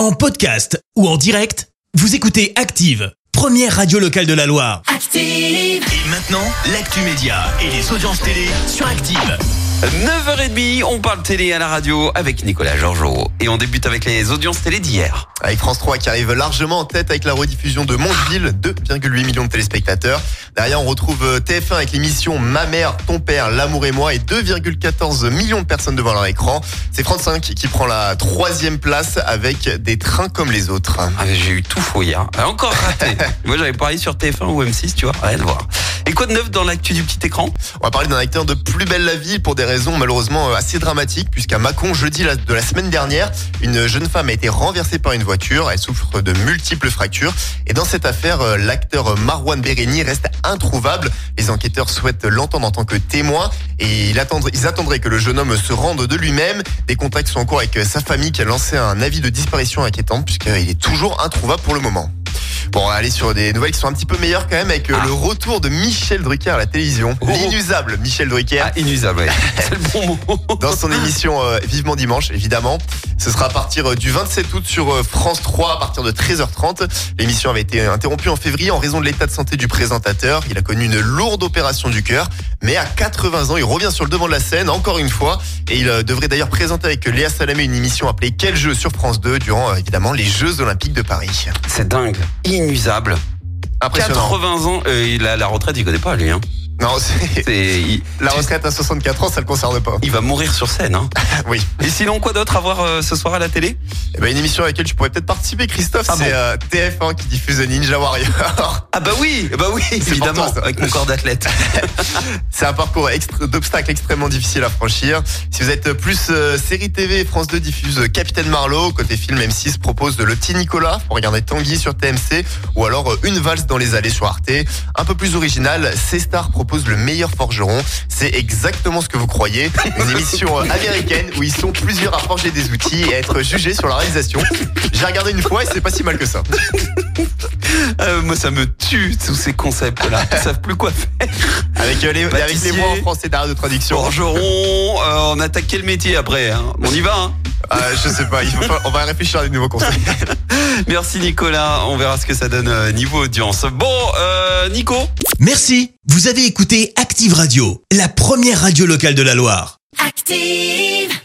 En podcast ou en direct, vous écoutez Active, première radio locale de la Loire. Active. Et maintenant, l'actu média et les audiences télé sur Active. 9h30, on parle télé à la radio avec Nicolas Georgeot. Et on débute avec les audiences télé d'hier. Avec France 3 qui arrive largement en tête avec la rediffusion de Mondeville, 2,8 millions de téléspectateurs. Derrière, on retrouve euh, TF1 avec l'émission Ma mère, ton père, l'amour et moi et 2,14 millions de personnes devant leur écran. C'est France 5 qui prend la troisième place avec des trains comme les autres. Ah, J'ai eu tout faux hier. Ah, Encore raté. Moi j'avais parié sur TF1 ou M6, tu vois, rien à voir. Et quoi de neuf dans l'actu du petit écran? On va parler d'un acteur de plus belle la vie pour des raisons malheureusement euh, assez dramatiques puisqu'à Mâcon, jeudi de la semaine dernière, une jeune femme a été renversée par une voiture. Elle souffre de multiples fractures. Et dans cette affaire, euh, l'acteur Marwan Béréni reste introuvable. Les enquêteurs souhaitent l'entendre en tant que témoin et ils attendraient que le jeune homme se rende de lui-même. Des contacts sont en cours avec euh, sa famille qui a lancé un avis de disparition inquiétant puisqu'il est toujours introuvable pour le moment. Bon, on va aller sur des nouvelles qui sont un petit peu meilleures quand même avec euh, Ah. le retour de Michel Drucker à la télévision. Oh. L'inusable Michel Drucker. Ah, inusable, ouais. C'est le bon mot. dans son émission euh, Vivement Dimanche, évidemment. Ce sera à partir euh, du 27 août sur euh, France 3 à partir de 13h30. L'émission avait été interrompue en février en raison de l'état de santé du présentateur. Il a connu une lourde opération du cœur, mais à 80 ans, il revient sur le devant de la scène encore une fois et il euh, devrait d'ailleurs présenter avec Léa Salamé une émission appelée Quel jeu sur France 2 durant euh, évidemment les Jeux Olympiques de Paris. C'est dingue. Inusable. Impressionnant. 80 ans, euh, il a la retraite, il connaît pas lui. Hein. Non, c'est- il, la retraite à 64 ans, ça le concerne pas. il va mourir sur scène. Hein. Oui. Et sinon, quoi d'autre à voir euh, ce soir à la télé? Eh ben, une émission à laquelle tu pourrais peut-être participer, Christophe, Ah c'est bon euh, TF1 qui diffuse Ninja Warrior. Ah bah oui, bah oui, évidemment, toi, avec mon corps d'athlète. C'est un parcours extra- d'obstacles extrêmement difficile à franchir. Si vous êtes plus euh, série TV, France 2 diffuse Capitaine Marlowe. Côté film, M6 propose de Le Petit Nicolas pour regarder Tanguy sur TMC. Ou alors Une valse dans les allées sur Arte. Un peu plus original, C-Star propose Le Meilleur Forgeron. C'est exactement ce que vous croyez. Une émission euh, américaine où ils sont plusieurs à forger des outils et à être jugés sur la réalisation. J'ai regardé une fois et c'est pas si mal que ça. Euh, moi, ça me tue tous ces concepts-là. Ils savent plus quoi faire. Avec, euh, les, avec les mots en français derrière de traduction. Forgeron, euh, on attaque quel métier après hein? On y va. Hein? Euh, je sais pas, il faut pas- on va réfléchir à des nouveaux conseils. Merci Nicolas, on verra ce que ça donne euh, niveau audience. Bon, euh, Nico Merci, vous avez écouté Active Radio, la première radio locale de la Loire. Active.